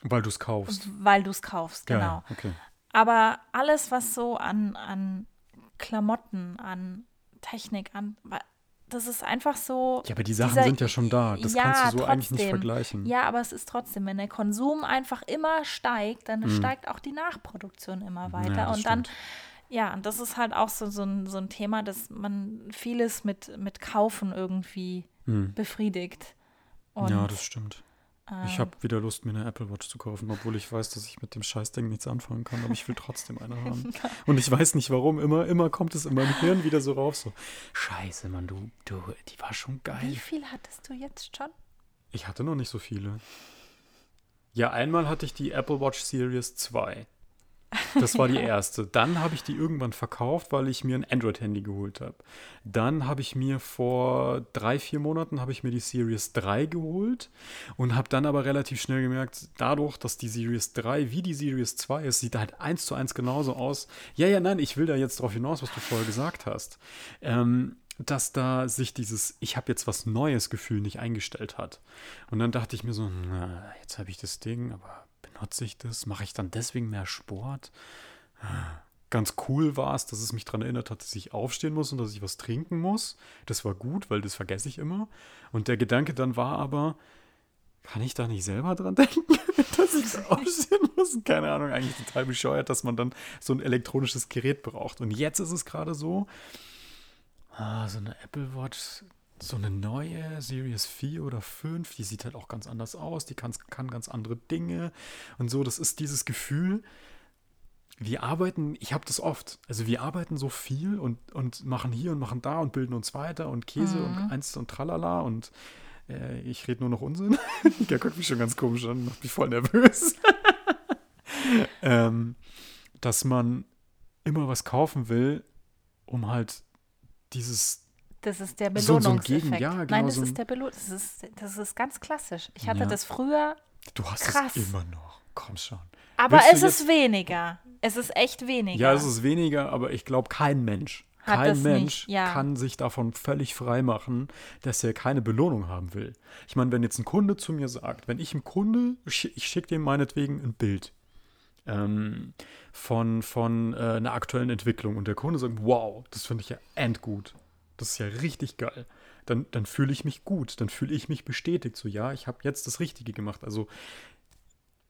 Weil du es kaufst. Weil du es kaufst, genau. Ja, okay. Aber alles, was so an, an Klamotten, an Technik, an das ist einfach so. Ja, aber die Sachen dieser, sind ja schon da. Das ja, kannst du so trotzdem. eigentlich nicht vergleichen. Ja, aber es ist trotzdem, wenn der Konsum einfach immer steigt, dann mhm. steigt auch die Nachproduktion immer weiter. Ja, und stimmt. dann, ja, und das ist halt auch so, so, ein, so ein Thema, dass man vieles mit, mit Kaufen irgendwie mhm. befriedigt. Und ja, das stimmt. Ich habe wieder Lust, mir eine Apple Watch zu kaufen, obwohl ich weiß, dass ich mit dem Scheißding nichts anfangen kann, aber ich will trotzdem eine haben. (laughs) Und ich weiß nicht warum. Immer, immer kommt es in meinem Hirn wieder so rauf, so, Scheiße, Mann, du, du, die war schon geil. Wie viel hattest du jetzt schon? Ich hatte noch nicht so viele. Ja, einmal hatte ich die Apple Watch Series 2. Das war die (laughs) erste. Dann habe ich die irgendwann verkauft, weil ich mir ein Android-Handy geholt habe. Dann habe ich mir vor drei, vier Monaten habe ich mir die Series 3 geholt und habe dann aber relativ schnell gemerkt, dadurch, dass die Series 3 wie die Series 2 ist, sieht halt eins zu eins genauso aus. Ja, ja, nein, ich will da jetzt drauf hinaus, was du vorher gesagt hast. Ähm, dass da sich dieses Ich habe jetzt was Neues Gefühl nicht eingestellt hat. Und dann dachte ich mir so, na, jetzt habe ich das Ding, aber benutze ich das? Mache ich dann deswegen mehr Sport? Ganz cool war es, dass es mich daran erinnert hat, dass ich aufstehen muss und dass ich was trinken muss. Das war gut, weil das vergesse ich immer. Und der Gedanke dann war aber, kann ich da nicht selber dran (laughs) denken, dass ich (laughs) aufstehen muss? Keine Ahnung, eigentlich total bescheuert, dass man dann so ein elektronisches Gerät braucht. Und jetzt ist es gerade so, ah, so eine Apple Watch so eine neue Series 4 oder 5, die sieht halt auch ganz anders aus, die kann, kann ganz andere Dinge und so. Das ist dieses Gefühl, wir arbeiten, ich habe das oft, also wir arbeiten so viel und, und machen hier und machen da und bilden uns weiter und Käse mhm. und eins und tralala und äh, ich rede nur noch Unsinn. (laughs) Der guckt mich schon ganz komisch an, macht mich voll nervös. (laughs) ähm, dass man immer was kaufen will, um halt dieses das ist der Belohnungseffekt. So, so ja, genau, Nein, das so ist der Belohnung. Das ist, das ist ganz klassisch. Ich hatte ja. das früher. Du hast krass. es immer noch. Komm schon. Aber Willst es ist weniger. Es ist echt weniger. Ja, es ist weniger, aber ich glaube, kein Mensch Hat Kein Mensch ja. kann sich davon völlig frei machen, dass er keine Belohnung haben will. Ich meine, wenn jetzt ein Kunde zu mir sagt, wenn ich einem Kunde, ich schicke dem meinetwegen ein Bild ähm, von, von äh, einer aktuellen Entwicklung und der Kunde sagt, wow, das finde ich ja endgut. Das ist ja richtig geil. Dann, dann fühle ich mich gut, dann fühle ich mich bestätigt. So, ja, ich habe jetzt das Richtige gemacht. Also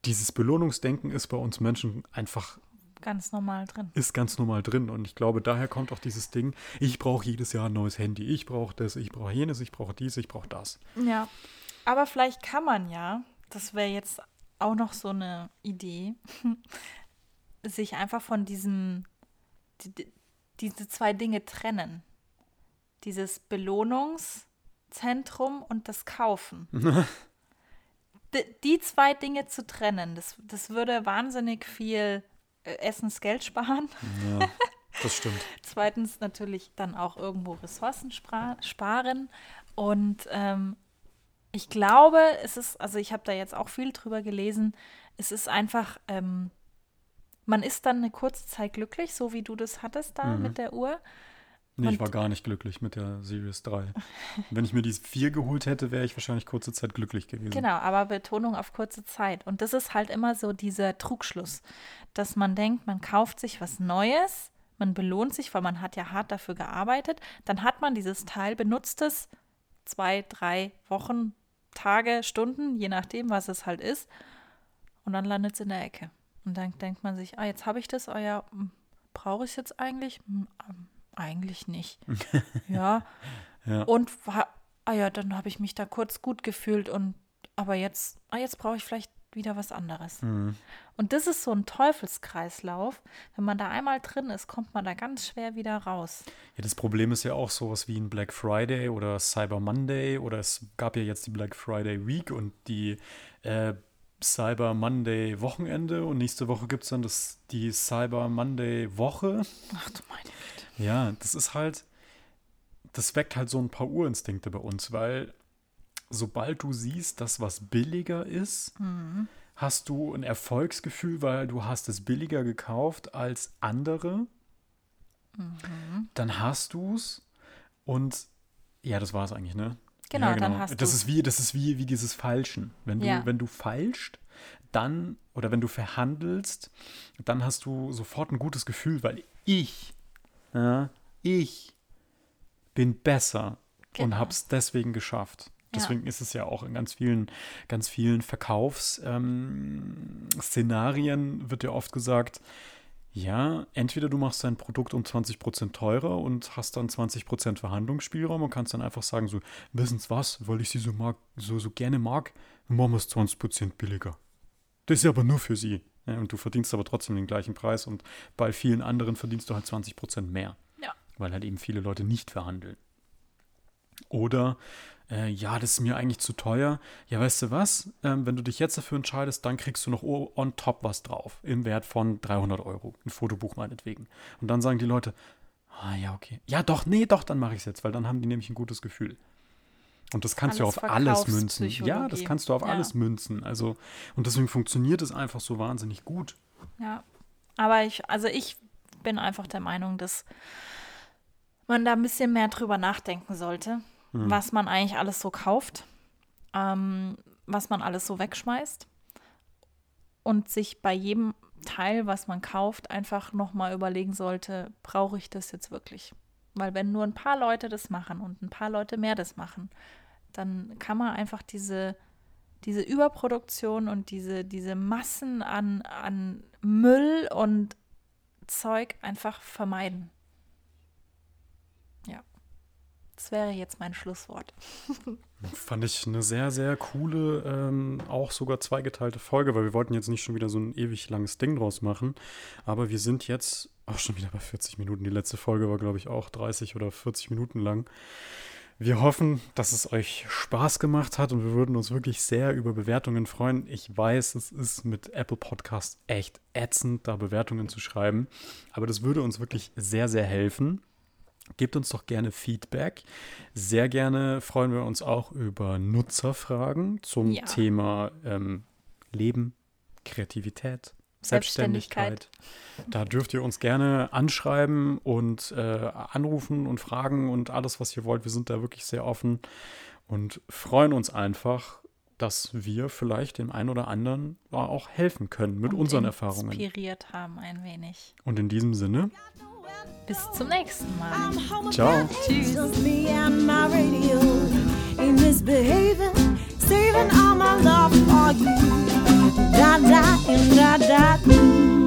dieses Belohnungsdenken ist bei uns Menschen einfach Ganz normal drin. ist ganz normal drin. Und ich glaube, daher kommt auch dieses Ding, ich brauche jedes Jahr ein neues Handy, ich brauche das, ich brauche jenes, ich brauche dies, ich brauche das. Ja. Aber vielleicht kann man ja, das wäre jetzt auch noch so eine Idee, (laughs) sich einfach von diesem, die, die- diese zwei Dinge trennen. Dieses Belohnungszentrum und das Kaufen. (laughs) die, zwei Dinge zu trennen, das, das würde wahnsinnig viel äh, Essensgeld sparen. Ja, das stimmt. (laughs) Zweitens natürlich dann auch irgendwo Ressourcen sparen. Und ähm, ich glaube, es ist, also ich habe da jetzt auch viel drüber gelesen, es ist einfach, ähm, man ist dann eine kurze Zeit glücklich, so wie du das hattest da Mhm. mit der Uhr. Nee, ich Und- war gar nicht glücklich mit der Series 3. (laughs) Wenn ich mir die 4 geholt hätte, wäre ich wahrscheinlich kurze Zeit glücklich gewesen. Genau, aber Betonung auf kurze Zeit. Und das ist halt immer so dieser Trugschluss, dass man denkt, man kauft sich was Neues, man belohnt sich, weil man hat ja hart dafür gearbeitet. Dann hat man dieses Teil, benutzt es zwei, drei Wochen, Tage, Stunden, je nachdem, was es halt ist. Und dann landet es in der Ecke. Und dann denkt man sich, ah, jetzt habe ich das, ah ja, hm, brauche ich es jetzt eigentlich? Eigentlich nicht. (laughs) ja, Ja. und war, ah ja, dann habe ich mich da kurz gut gefühlt und aber jetzt, ah, jetzt brauche ich vielleicht wieder was anderes. Mhm. Und das ist so ein Teufelskreislauf. Wenn man da einmal drin ist, kommt man da ganz schwer wieder raus. Ja, das Problem ist ja auch sowas wie ein Black Friday oder Cyber Monday oder es gab ja jetzt die Black Friday Week und die äh, Cyber Monday Wochenende und nächste Woche gibt es dann das, die Cyber Monday Woche. Ach du meine Güte. Ja, das ist halt, das weckt halt so ein paar Urinstinkte bei uns, weil sobald du siehst, dass was billiger ist, hast du ein Erfolgsgefühl, weil du hast es billiger gekauft als andere. Dann hast du es und ja, das war es eigentlich, ne? Genau, ja, dann hast das du's. ist wie das ist wie wie dieses Falschen. Wenn du Ja. wenn du feilscht, dann oder wenn du verhandelst, dann hast du sofort ein gutes Gefühl, weil ich ja, ich bin besser und Genau. habe es deswegen geschafft. Ja. Deswegen ist es ja auch in ganz vielen, ganz vielen Verkaufsszenarien ähm, wird ja oft gesagt, ja, entweder du machst dein Produkt um 20% teurer und hast dann 20% Verhandlungsspielraum und kannst dann einfach sagen, so, wissen Sie was, weil ich sie so mag, so, so gerne mag, machen wir es 20% billiger. Das ist ja aber nur für sie. Ja, und du verdienst aber trotzdem den gleichen Preis und bei vielen anderen verdienst du halt 20% mehr. Ja. Weil halt eben viele Leute nicht verhandeln. Oder, äh, ja, das ist mir eigentlich zu teuer. Ja, weißt du was? Ähm, wenn du dich jetzt dafür entscheidest, dann kriegst du noch on top was drauf. Im Wert von 300 Euro. Ein Fotobuch meinetwegen. Und dann sagen die Leute, ah ja, okay. Ja, doch, nee, doch, dann mache ich es jetzt, weil dann haben die nämlich ein gutes Gefühl. Und das kannst du Alles auf alles münzen. Ja, das kannst du auf Ja. alles münzen. Also, und deswegen funktioniert es einfach so wahnsinnig gut. Ja. Aber ich, also ich bin einfach der Meinung, dass man da ein bisschen mehr drüber nachdenken sollte, was man eigentlich alles so kauft, ähm, was man alles so wegschmeißt und sich bei jedem Teil, was man kauft, einfach nochmal überlegen sollte, brauche ich das jetzt wirklich? Weil wenn nur ein paar Leute das machen und ein paar Leute mehr das machen, dann kann man einfach diese, diese Überproduktion und diese, diese Massen an, an Müll und Zeug einfach vermeiden. Ja. Das wäre jetzt mein Schlusswort. (laughs) Fand ich eine sehr, sehr coole, ähm, auch sogar zweigeteilte Folge, weil wir wollten jetzt nicht schon wieder so ein ewig langes Ding draus machen. Aber wir sind jetzt auch schon wieder bei 40 Minuten. Die letzte Folge war, glaube ich, auch 30 oder 40 Minuten lang. Wir hoffen, dass es euch Spaß gemacht hat und wir würden uns wirklich sehr über Bewertungen freuen. Ich weiß, es ist mit Apple Podcast echt ätzend, da Bewertungen zu schreiben. Aber das würde uns wirklich sehr, sehr helfen. Gebt uns doch gerne Feedback. Sehr gerne freuen wir uns auch über Nutzerfragen zum Ja. Thema ähm, Leben, Kreativität, Selbstständigkeit. Da dürft ihr uns gerne anschreiben und äh, anrufen und fragen und alles, was ihr wollt. Wir sind da wirklich sehr offen und freuen uns einfach, dass wir vielleicht dem einen oder anderen auch helfen können mit und unseren Erfahrungen. Inspiriert haben ein wenig. Und in diesem Sinne. Bis zum nächsten Mal. Ciao. Tschüss. saving all my love for you. Da da da da.